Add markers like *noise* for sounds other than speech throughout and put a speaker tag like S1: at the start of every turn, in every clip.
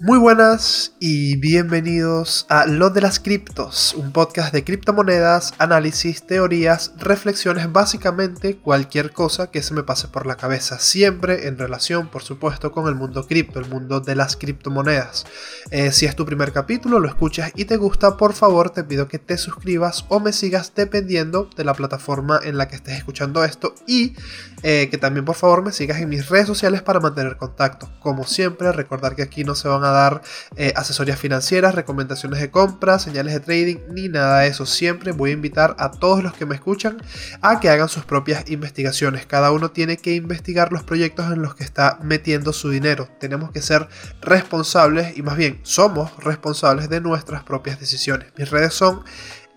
S1: Muy buenas y bienvenidos a Lo de las Criptos, un podcast de criptomonedas, análisis, teorías, reflexiones, básicamente cualquier cosa que se me pase por la cabeza, siempre en relación, por supuesto, con el mundo cripto, el mundo de las criptomonedas. Eh, si es tu primer capítulo, lo escuchas y te gusta, por favor te pido que te suscribas o me sigas dependiendo de la plataforma en la que estés escuchando esto y eh, que también por favor me sigas en mis redes sociales para mantener contacto. Como siempre, recordar que aquí no se van a dar eh, asesorías financieras, recomendaciones de compra, señales de trading, ni nada de eso. Siempre voy a invitar a todos los que me escuchan a que hagan sus propias investigaciones. Cada uno tiene que investigar los proyectos en los que está metiendo su dinero. Tenemos que ser responsables y más bien somos responsables de nuestras propias decisiones. Mis redes son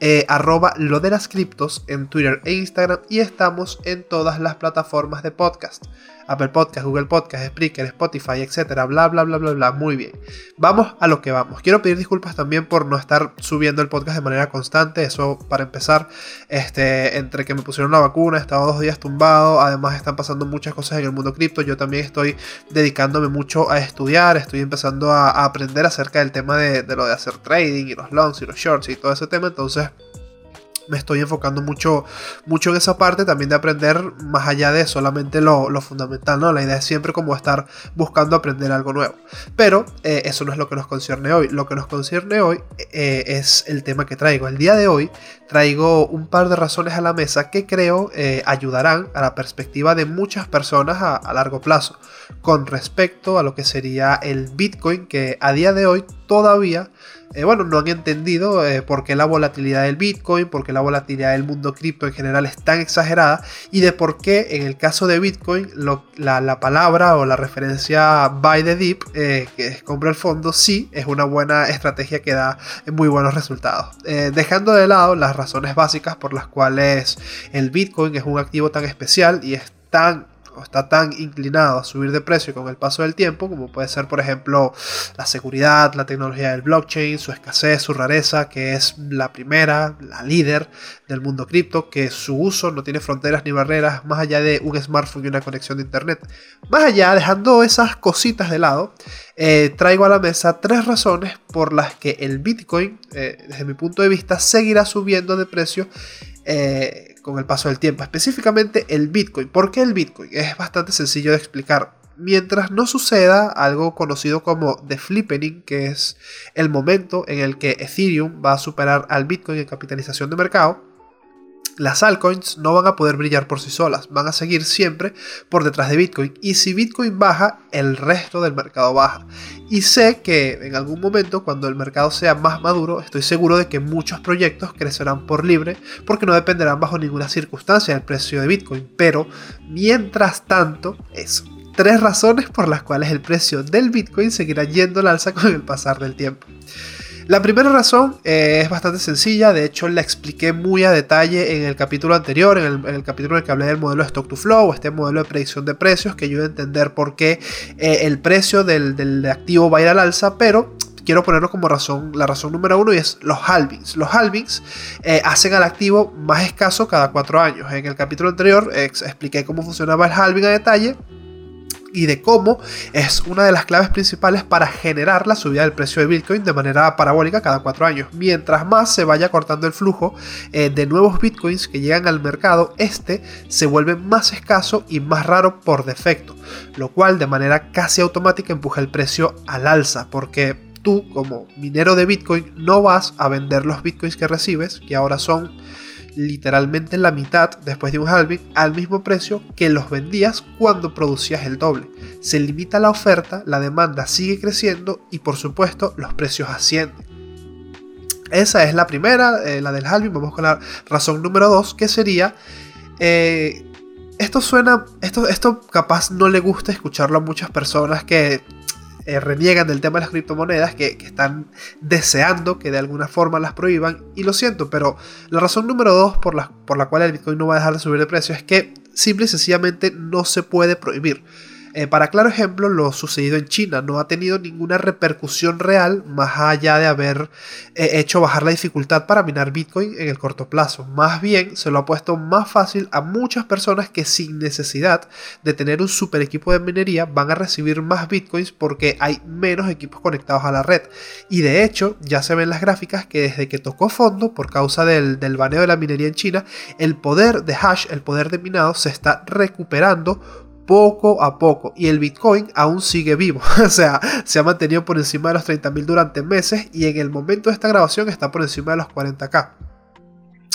S1: eh, arroba lo de las criptos en Twitter e Instagram y estamos en todas las plataformas de podcast. Apple Podcast, Google Podcast, Spreaker, Spotify, etcétera, bla bla bla bla bla. Muy bien. Vamos a lo que vamos. Quiero pedir disculpas también por no estar subiendo el podcast de manera constante. Eso para empezar, este, entre que me pusieron la vacuna, he estado dos días tumbado. Además están pasando muchas cosas en el mundo cripto. Yo también estoy dedicándome mucho a estudiar. Estoy empezando a, aprender acerca del tema de, de lo de hacer trading y los longs y los shorts y todo ese tema. Entonces me estoy enfocando mucho, mucho en esa parte también de aprender más allá de solamente lo, fundamental, ¿no? La idea es siempre como estar buscando aprender algo nuevo. Pero eh, eso no es lo que nos concierne hoy. Lo que nos concierne hoy eh, es el tema que traigo. El día de hoy traigo un par de razones a la mesa que creo eh, ayudarán a la perspectiva de muchas personas a, largo plazo con respecto a lo que sería el Bitcoin que a día de hoy todavía eh, bueno, no han entendido eh, por qué la volatilidad del Bitcoin, por qué la volatilidad del mundo cripto en general es tan exagerada y de por qué en el caso de Bitcoin la, palabra o la referencia buy the dip, eh, que es compra el fondo, sí es una buena estrategia que da muy buenos resultados. dejando de lado las razones básicas por las cuales el Bitcoin es un activo tan especial y es tan está tan inclinado a subir de precio con el paso del tiempo, como puede ser, por ejemplo, la seguridad, la tecnología del blockchain, su escasez, su rareza, que es la primera, la líder del mundo cripto, que su uso no tiene fronteras ni barreras más allá de un smartphone y una conexión de internet. Más allá, dejando esas cositas de lado, eh, traigo a la mesa tres razones por las que el Bitcoin, eh, desde mi punto de vista, seguirá subiendo de precio. Eh, con el paso del tiempo, específicamente el Bitcoin. ¿Por qué el Bitcoin? Es bastante sencillo de explicar. Mientras no suceda algo conocido como The Flippening, que es el momento en el que Ethereum va a superar al Bitcoin en capitalización de mercado, las altcoins no van a poder brillar por sí solas, van a seguir siempre por detrás de Bitcoin. Y si Bitcoin baja, el resto del mercado baja. Y sé que en algún momento, cuando el mercado sea más maduro, estoy seguro de que muchos proyectos crecerán por libre, porque no dependerán bajo ninguna circunstancia del precio de Bitcoin. Pero, mientras tanto, eso. Tres razones por las cuales el precio del Bitcoin seguirá yendo al alza con el pasar del tiempo. La primera razón eh, es bastante sencilla, de hecho la expliqué muy a detalle en el capítulo anterior, en el, capítulo en el que hablé del modelo de stock to flow, este modelo de predicción de precios que ayuda a entender por qué eh, el precio del, activo va a ir al alza, pero quiero ponerlo como razón, la razón número uno y es los halvings. Los halvings eh, hacen al activo más escaso cada cuatro años. En el capítulo anterior expliqué cómo funcionaba el halving a detalle y de cómo es una de las claves principales para generar la subida del precio de Bitcoin de manera parabólica cada cuatro años. Mientras más se vaya cortando el flujo eh, de nuevos Bitcoins que llegan al mercado, este se vuelve más escaso y más raro por defecto, lo cual de manera casi automática empuja el precio al alza, porque tú como minero de Bitcoin no vas a vender los Bitcoins que recibes, que ahora son literalmente la mitad después de un halving al mismo precio que los vendías cuando producías el doble. Se limita la oferta, la demanda sigue creciendo y por supuesto los precios ascienden. Esa es la primera, eh, la del halving. Vamos con la razón número 2 que sería... Eh, esto suena, esto, esto capaz no le gusta escucharlo a muchas personas que eh, reniegan del tema de las criptomonedas, que, están deseando que de alguna forma las prohíban. Y lo siento, pero la razón número dos por la, por la cual el Bitcoin no va a dejar de subir de precio es que simple y sencillamente no se puede prohibir. Eh, para claro ejemplo, lo sucedido en China no ha tenido ninguna repercusión real más allá de haber eh, hecho bajar la dificultad para minar Bitcoin en el corto plazo. Más bien, se lo ha puesto más fácil a muchas personas que sin necesidad de tener un super equipo de minería van a recibir más Bitcoins porque hay menos equipos conectados a la red. Y de hecho, ya se ven las gráficas que desde que tocó fondo por causa del, del baneo de la minería en China, el poder de hash, el poder de minado se está recuperando poco a poco y el Bitcoin aún sigue vivo, *laughs* o sea, se ha mantenido por encima de los 30.000 durante meses y en el momento de esta grabación está por encima de los 40k.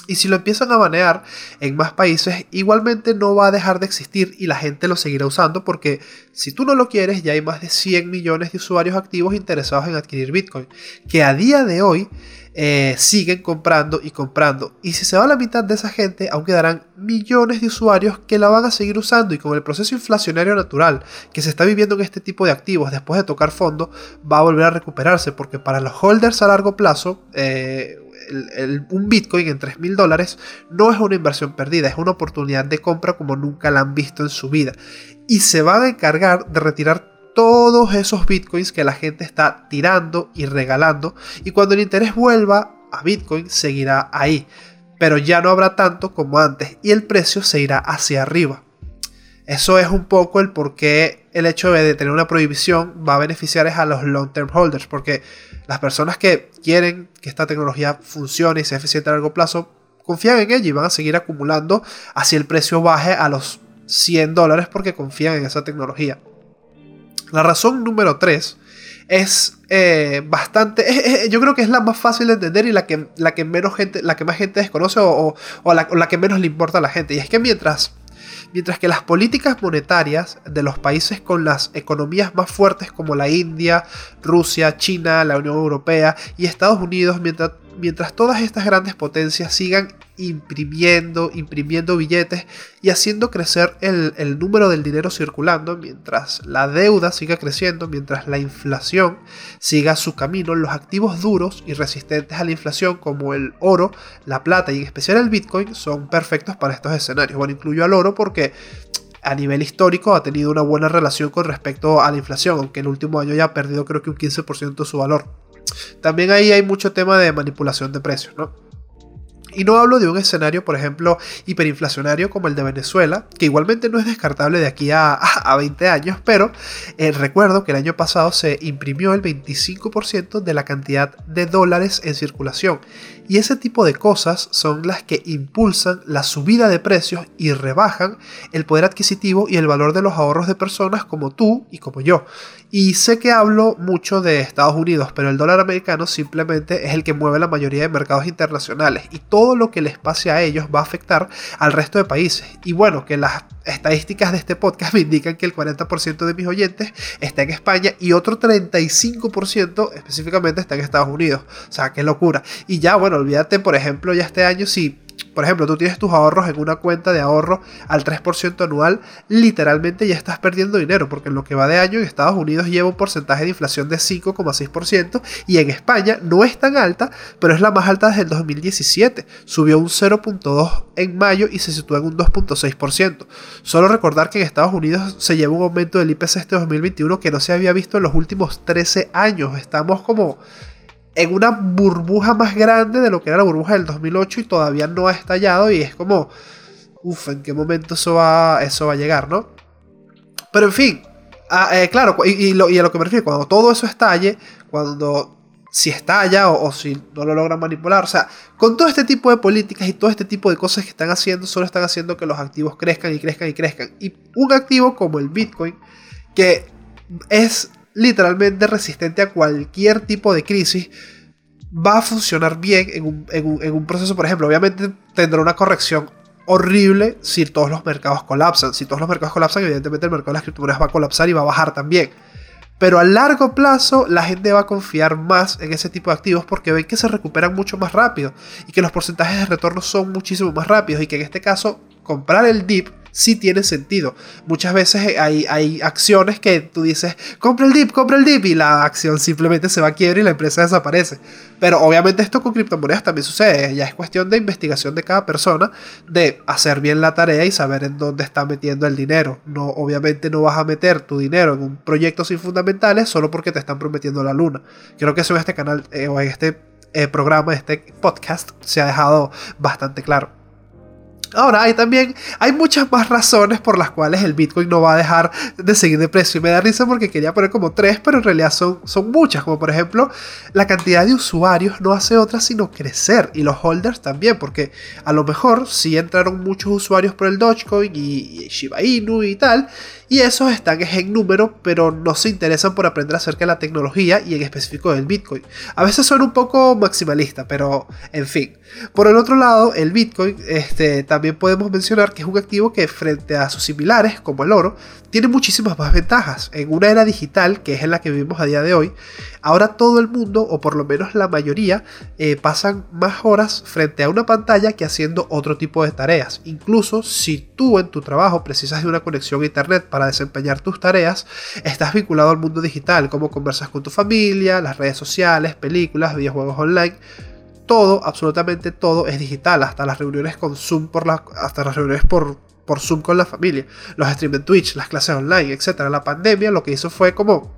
S1: Y si lo empiezan a banear en más países, igualmente no va a dejar de existir y la gente lo seguirá usando porque si tú no lo quieres, ya hay más de 100 millones de usuarios activos interesados en adquirir Bitcoin, que a día de hoy eh, siguen comprando y comprando. Y si se va la mitad de esa gente, aún quedarán millones de usuarios que la van a seguir usando y con el proceso inflacionario natural que se está viviendo en este tipo de activos después de tocar fondo, va a volver a recuperarse porque para los holders a largo plazo, eh, un Bitcoin en 3 mil dólares no es una inversión perdida, es una oportunidad de compra como nunca la han visto en su vida. Y se van a encargar de retirar todos esos bitcoins que la gente está tirando y regalando y cuando el interés vuelva a bitcoin seguirá ahí, pero ya no habrá tanto como antes y el precio se irá hacia arriba. Eso es un poco el por qué el hecho de tener una prohibición va a beneficiar a los long term holders, porque las personas que quieren que esta tecnología funcione y sea eficiente a largo plazo confían en ella y van a seguir acumulando así el precio baje a los 100 dólares porque confían en esa tecnología. La razón número 3 es eh, bastante. yo creo que es la más fácil de entender y la que, la que menos gente. La que más gente desconoce o, la, o, la, que menos le importa a la gente. Y es que mientras. Mientras que las políticas monetarias de los países con las economías más fuertes como la India, Rusia, China, la Unión Europea y Estados Unidos, mientras mientras todas estas grandes potencias sigan imprimiendo, imprimiendo billetes y haciendo crecer el, número del dinero circulando, mientras la deuda siga creciendo, mientras la inflación siga su camino, los activos duros y resistentes a la inflación como el oro, la plata y en especial el Bitcoin son perfectos para estos escenarios. Bueno, incluyo al oro porque a nivel histórico ha tenido una buena relación con respecto a la inflación, aunque el último año ya ha perdido creo que un 15% de su valor. También ahí hay mucho tema de manipulación de precios, ¿no? Y no hablo de un escenario, por ejemplo, hiperinflacionario como el de Venezuela, que igualmente no es descartable de aquí a, a 20 años, pero eh, recuerdo que el año pasado se imprimió el 25% de la cantidad de dólares en circulación. Y ese tipo de cosas son las que impulsan la subida de precios y rebajan el poder adquisitivo y el valor de los ahorros de personas como tú y como yo. Y sé que hablo mucho de Estados Unidos, pero el dólar americano simplemente es el que mueve la mayoría de mercados internacionales y todo lo que les pase a ellos va a afectar al resto de países. Y bueno, que las estadísticas de este podcast me indican que el 40% de mis oyentes está en España y otro 35% específicamente está en Estados Unidos. O sea, qué locura. Y ya, bueno, olvídate, por ejemplo, ya este año si por ejemplo, tú tienes tus ahorros en una cuenta de ahorro al 3% anual, literalmente ya estás perdiendo dinero, porque en lo que va de año en Estados Unidos lleva un porcentaje de inflación de 5,6% y en España no es tan alta, pero es la más alta desde el 2017. Subió un 0.2 en mayo y se sitúa en un 2.6%. Solo recordar que en Estados Unidos se lleva un aumento del IPC este 2021 que no se había visto en los últimos 13 años. Estamos como en una burbuja más grande de lo que era la burbuja del 2008 y todavía no ha estallado y es como, uff, ¿en qué momento eso va, eso va a llegar, no? Pero en fin, ah, eh, claro, y, a lo que me refiero, cuando todo eso estalle, cuando si estalla o, si no lo logran manipular, o sea, con todo este tipo de políticas y todo este tipo de cosas que están haciendo, solo están haciendo que los activos crezcan y crezcan y crezcan. Y un activo como el Bitcoin, que es literalmente resistente a cualquier tipo de crisis, va a funcionar bien en un, proceso, por ejemplo, obviamente tendrá una corrección horrible si todos los mercados colapsan. Si todos los mercados colapsan, evidentemente el mercado de las criptomonedas va a colapsar y va a bajar también. Pero a largo plazo la gente va a confiar más en ese tipo de activos porque ven que se recuperan mucho más rápido y que los porcentajes de retorno son muchísimo más rápidos y que en este caso comprar el dip sí tiene sentido. Muchas veces hay, hay acciones que tú dices, compra el dip, compra el dip, y la acción simplemente se va a quiebra y la empresa desaparece. Pero obviamente esto con criptomonedas también sucede, ya es cuestión de investigación de cada persona, de hacer bien la tarea y saber en dónde está metiendo el dinero. No, obviamente no vas a meter tu dinero en un proyecto sin fundamentales solo porque te están prometiendo la luna. Creo que eso en este canal eh, o en este eh, programa, este podcast, se ha dejado bastante claro. Ahora, hay también, hay muchas más razones por las cuales el Bitcoin no va a dejar de seguir de precio. Y me da risa porque quería poner como tres, pero en realidad son, son muchas. Como por ejemplo, la cantidad de usuarios no hace otra sino crecer. Y los holders también, porque a lo mejor sí entraron muchos usuarios por el Dogecoin y, y Shiba Inu y tal. Y esos están en número, pero no se interesan por aprender acerca de la tecnología y en específico del Bitcoin. A veces son un poco maximalista, pero en fin. Por el otro lado, el Bitcoin este, también podemos mencionar que es un activo que frente a sus similares, como el oro, tiene muchísimas más ventajas. En una era digital, que es en la que vivimos a día de hoy, ahora todo el mundo, o por lo menos la mayoría, eh, pasan más horas frente a una pantalla que haciendo otro tipo de tareas. Incluso si tú en tu trabajo precisas de una conexión a internet para desempeñar tus tareas, estás vinculado al mundo digital, como conversas con tu familia, las redes sociales, películas, videojuegos online todo, absolutamente todo es digital, hasta las reuniones con Zoom por la, hasta las reuniones por, por Zoom con la familia, los streams en Twitch, las clases online, etc. La pandemia lo que hizo fue como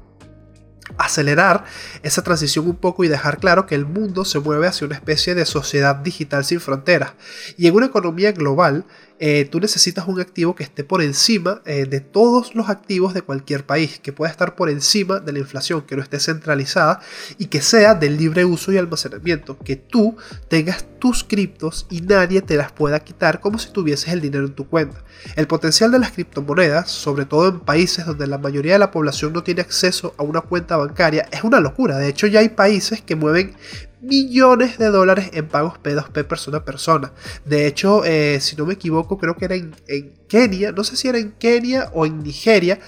S1: acelerar esa transición un poco y dejar claro que el mundo se mueve hacia una especie de sociedad digital sin fronteras. Y en una economía global, eh, tú necesitas un activo que esté por encima eh, de todos los activos de cualquier país, que pueda estar por encima de la inflación, que no esté centralizada y que sea de libre uso y almacenamiento, que tú tengas tus criptos y nadie te las pueda quitar como si tuvieses el dinero en tu cuenta. El potencial de las criptomonedas, sobre todo en países donde la mayoría de la población no tiene acceso a una cuenta bancaria, es una locura. De hecho, ya hay países que mueven millones de dólares en pagos P2P persona a persona. De hecho, eh, si no me equivoco, creo que era en, Kenia, no sé si era en Kenia o en Nigeria,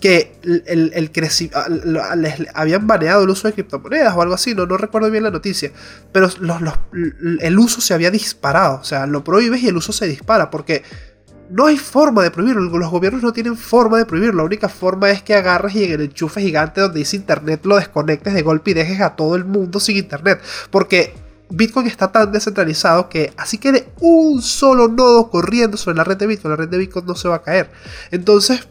S1: que el, el ah, les habían baneado el uso de criptomonedas o algo así, no, no recuerdo bien la noticia, pero el uso se había disparado, o sea, lo prohíbes y el uso se dispara, porque no hay forma de prohibirlo. Los gobiernos no tienen forma de prohibirlo. La única forma es que agarres y en el enchufe gigante donde dice internet lo desconectes de golpe y dejes a todo el mundo sin internet. Porque Bitcoin está tan descentralizado que así quede un solo nodo corriendo sobre la red de Bitcoin, la red de Bitcoin no se va a caer. Entonces,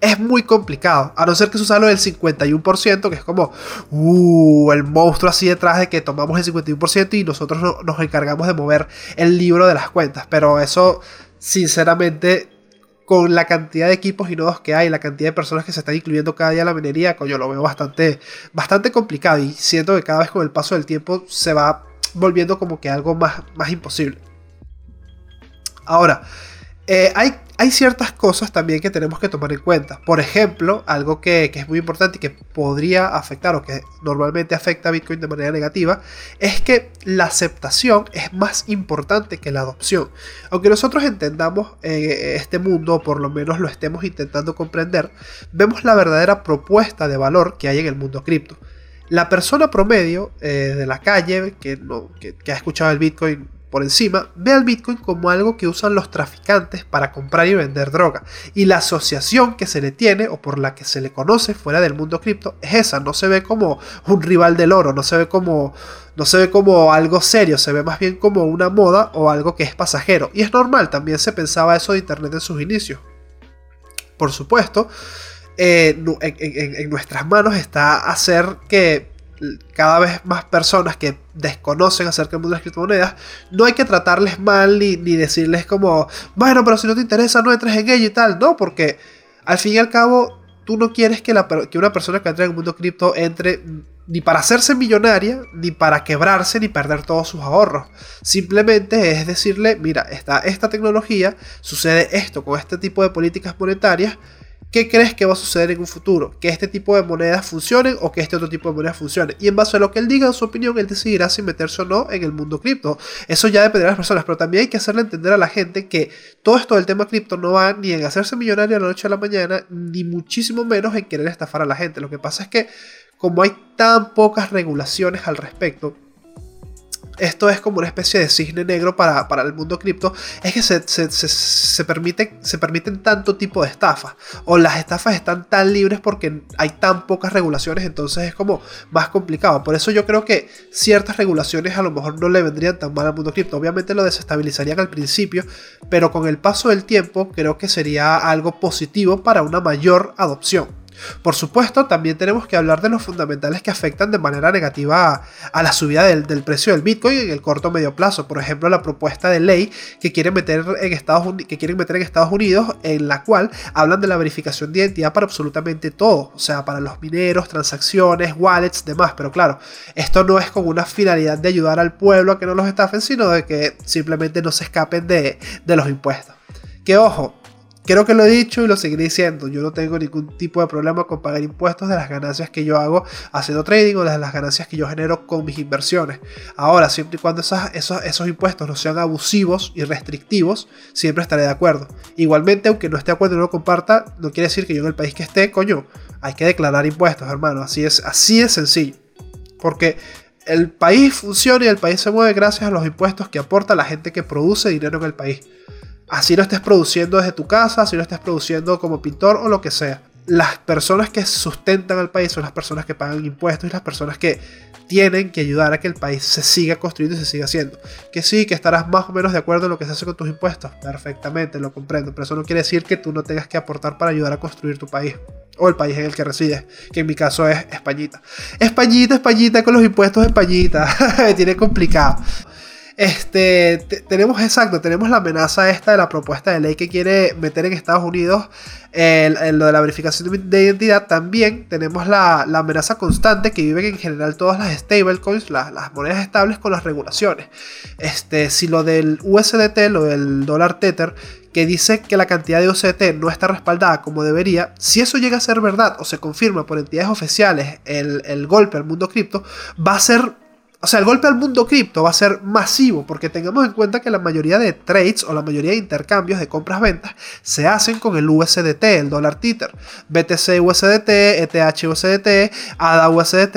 S1: es muy complicado. A no ser que se usa lo del 51%, que es como uh, el monstruo así detrás de que tomamos el 51% y nosotros nos encargamos de mover el libro de las cuentas. Pero eso, sinceramente, con la cantidad de equipos y nodos que hay, la cantidad de personas que se están incluyendo cada día en la minería, yo lo veo bastante, bastante complicado y siento que cada vez con el paso del tiempo se va volviendo como que algo más, más imposible. Ahora, eh, hay hay ciertas cosas también que tenemos que tomar en cuenta. Por ejemplo, algo que, es muy importante y que podría afectar o que normalmente afecta a Bitcoin de manera negativa es que la aceptación es más importante que la adopción. Aunque nosotros entendamos eh, este mundo, o por lo menos lo estemos intentando comprender, vemos la verdadera propuesta de valor que hay en el mundo cripto. La persona promedio eh, de la calle que, no, que ha escuchado el Bitcoin por encima, ve al Bitcoin como algo que usan los traficantes para comprar y vender droga. Y la asociación que se le tiene o por la que se le conoce fuera del mundo cripto es esa. No se ve como un rival del oro, no se ve como, no se ve como algo serio, se ve más bien como una moda o algo que es pasajero. Y es normal, también se pensaba eso de Internet en sus inicios. Por supuesto, eh, en nuestras manos está hacer que cada vez más personas que desconocen acerca del mundo de las criptomonedas, no hay que tratarles mal ni, decirles como, bueno, pero si no te interesa, no entres en ello y tal. No, porque al fin y al cabo, tú no quieres que, la, que una persona que entre en el mundo cripto entre ni para hacerse millonaria, ni para quebrarse, ni perder todos sus ahorros. Simplemente es decirle, mira, está esta tecnología, sucede esto con este tipo de políticas monetarias, ¿Qué crees que va a suceder en un futuro? ¿Que este tipo de monedas funcionen o que este otro tipo de monedas funcionen? Y en base a lo que él diga, en su opinión, él decidirá si meterse o no en el mundo cripto. Eso ya dependerá de las personas, pero también hay que hacerle entender a la gente que todo esto del tema cripto no va ni en hacerse millonario a la noche a la mañana, ni muchísimo menos en querer estafar a la gente. Lo que pasa es que como hay tan pocas regulaciones al respecto, esto es como una especie de cisne negro para, el mundo cripto, es que se, se, permite, se permiten tanto tipo de estafas. O las estafas están tan libres porque hay tan pocas regulaciones, entonces es como más complicado. Por eso yo creo que ciertas regulaciones a lo mejor no le vendrían tan mal al mundo cripto. Obviamente lo desestabilizarían al principio, pero con el paso del tiempo creo que sería algo positivo para una mayor adopción. Por supuesto, también tenemos que hablar de los fundamentales que afectan de manera negativa a, la subida del, precio del Bitcoin en el corto o medio plazo. Por ejemplo, la propuesta de ley que quieren meter en Estados, Unidos, en la cual hablan de la verificación de identidad para absolutamente todo. O sea, para los mineros, transacciones, wallets, demás. Pero claro, esto no es con una finalidad de ayudar al pueblo a que no los estafen, sino de que simplemente no se escapen de, de los impuestos. Que ojo, Creo que lo he dicho y lo seguiré diciendo. Yo no tengo ningún tipo de problema con pagar impuestos de las ganancias que yo hago haciendo trading o de las ganancias que yo genero con mis inversiones. Ahora, siempre y cuando esos, esos impuestos no sean abusivos y restrictivos, siempre estaré de acuerdo. Igualmente, aunque no esté de acuerdo y no lo comparta, no quiere decir que yo en el país que esté, coño, hay que declarar impuestos, hermano. Así es, así es sencillo. Porque el país funciona y el país se mueve gracias a los impuestos que aporta la gente que produce dinero en el país. Así lo estés produciendo desde tu casa, así lo estés produciendo como pintor o lo que sea. Las personas que sustentan al país son las personas que pagan impuestos y las personas que tienen que ayudar a que el país se siga construyendo y se siga haciendo. Que sí, que estarás más o menos de acuerdo en lo que se hace con tus impuestos. Perfectamente, lo comprendo. Pero eso no quiere decir que tú no tengas que aportar para ayudar a construir tu país. O el país en el que resides. Que en mi caso es Españita. Españita, Españita con los impuestos Españita. *laughs* Tiene complicado. Este, tenemos exacto, tenemos la amenaza esta de la propuesta de ley que quiere meter en Estados Unidos el, lo de la verificación de identidad. También tenemos la, amenaza constante que viven en general todas las stablecoins, las, monedas estables con las regulaciones. Este, si lo del USDT, lo del dólar Tether, que dice que la cantidad de USDT no está respaldada como debería, si eso llega a ser verdad o se confirma por entidades oficiales el, el golpe al mundo cripto, va a ser o sea, el golpe al mundo cripto va a ser masivo porque tengamos en cuenta que la mayoría de trades o la mayoría de intercambios de compras-ventas se hacen con el USDT, el dólar Tether. BTC USDT, ETH USDT, ADA USDT.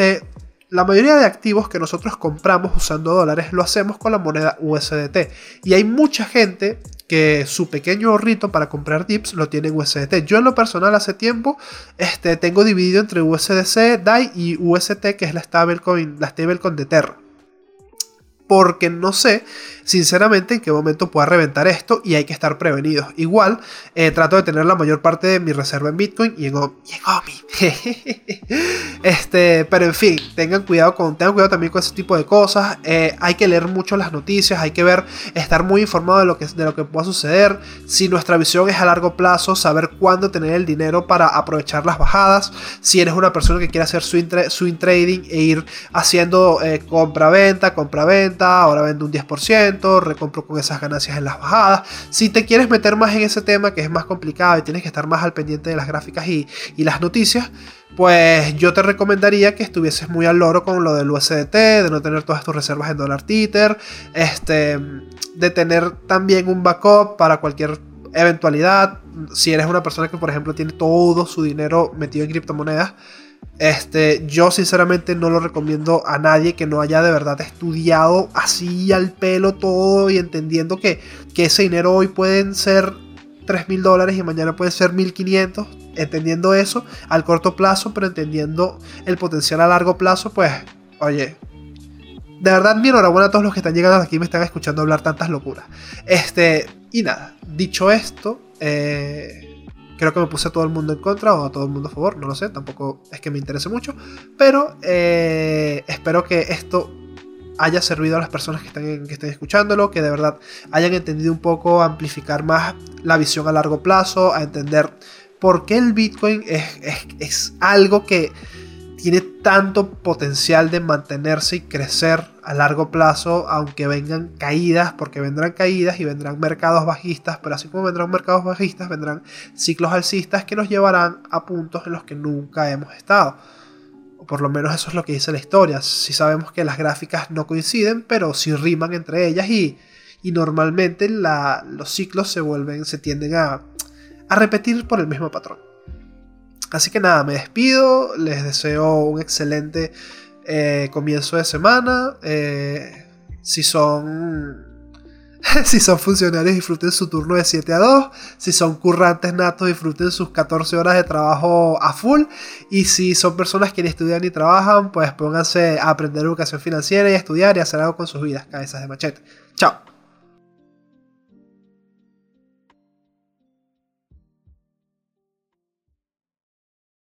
S1: La mayoría de activos que nosotros compramos usando dólares lo hacemos con la moneda USDT. Y hay mucha gente que su pequeño ahorrito para comprar dips lo tiene en USDT. Yo en lo personal hace tiempo este, tengo dividido entre USDC, DAI y UST, que es la stablecoin, la stablecoin de Terra porque no sé sinceramente en qué momento pueda reventar esto y hay que estar prevenidos. Igual eh, trato de tener la mayor parte de mi reserva en Bitcoin y en, OMI. *laughs* este, pero en fin, tengan cuidado, con, tengan cuidado también con ese tipo de cosas. Eh, hay que leer mucho las noticias, hay que ver, estar muy informado de lo que, de lo que pueda suceder. Si nuestra visión es a largo plazo, saber cuándo tener el dinero para aprovechar las bajadas. Si eres una persona que quiere hacer swing, swing trading e ir haciendo eh, compra-venta, compra-venta ahora vendo un 10%, recompro con esas ganancias en las bajadas. Si te quieres meter más en ese tema que es más complicado y tienes que estar más al pendiente de las gráficas y, las noticias, pues yo te recomendaría que estuvieses muy al loro con lo del USDT, de no tener todas tus reservas en dólar títer, este, de tener también un backup para cualquier eventualidad. Si eres una persona que, por ejemplo, tiene todo su dinero metido en criptomonedas, este, yo sinceramente no lo recomiendo a nadie que no haya de verdad estudiado así al pelo todo y entendiendo que, que ese dinero hoy pueden ser 3 mil dólares y mañana pueden ser 1500. Entendiendo eso al corto plazo, pero entendiendo el potencial a largo plazo, pues, oye, de verdad, mi enhorabuena a todos los que están llegando aquí y me están escuchando hablar tantas locuras. Este, y nada, dicho esto, eh, Creo que me puse a todo el mundo en contra o a todo el mundo a favor, no lo sé, tampoco es que me interese mucho, pero eh, espero que esto haya servido a las personas que estén, que estén escuchándolo, que de verdad hayan entendido un poco, amplificar más la visión a largo plazo, a entender por qué el Bitcoin es, es algo que tiene tanto potencial de mantenerse y crecer a largo plazo, aunque vengan caídas, porque vendrán caídas y vendrán mercados bajistas, pero así como vendrán mercados bajistas, vendrán ciclos alcistas que nos llevarán a puntos en los que nunca hemos estado. O por lo menos eso es lo que dice la historia. Si sabemos que las gráficas no coinciden, pero sí riman entre ellas y, normalmente los ciclos se vuelven, se tienden a, a repetir por el mismo patrón. Así que nada, me despido, les deseo un excelente eh, comienzo de semana. Eh, Si son *laughs* si son funcionarios, disfruten su turno de 7 a 2. Si son currantes natos, disfruten sus 14 horas de trabajo a full. Y si son personas que ni estudian ni trabajan, pues pónganse a aprender educación financiera y a estudiar y hacer algo con sus vidas. Cabezas de machete. Chao.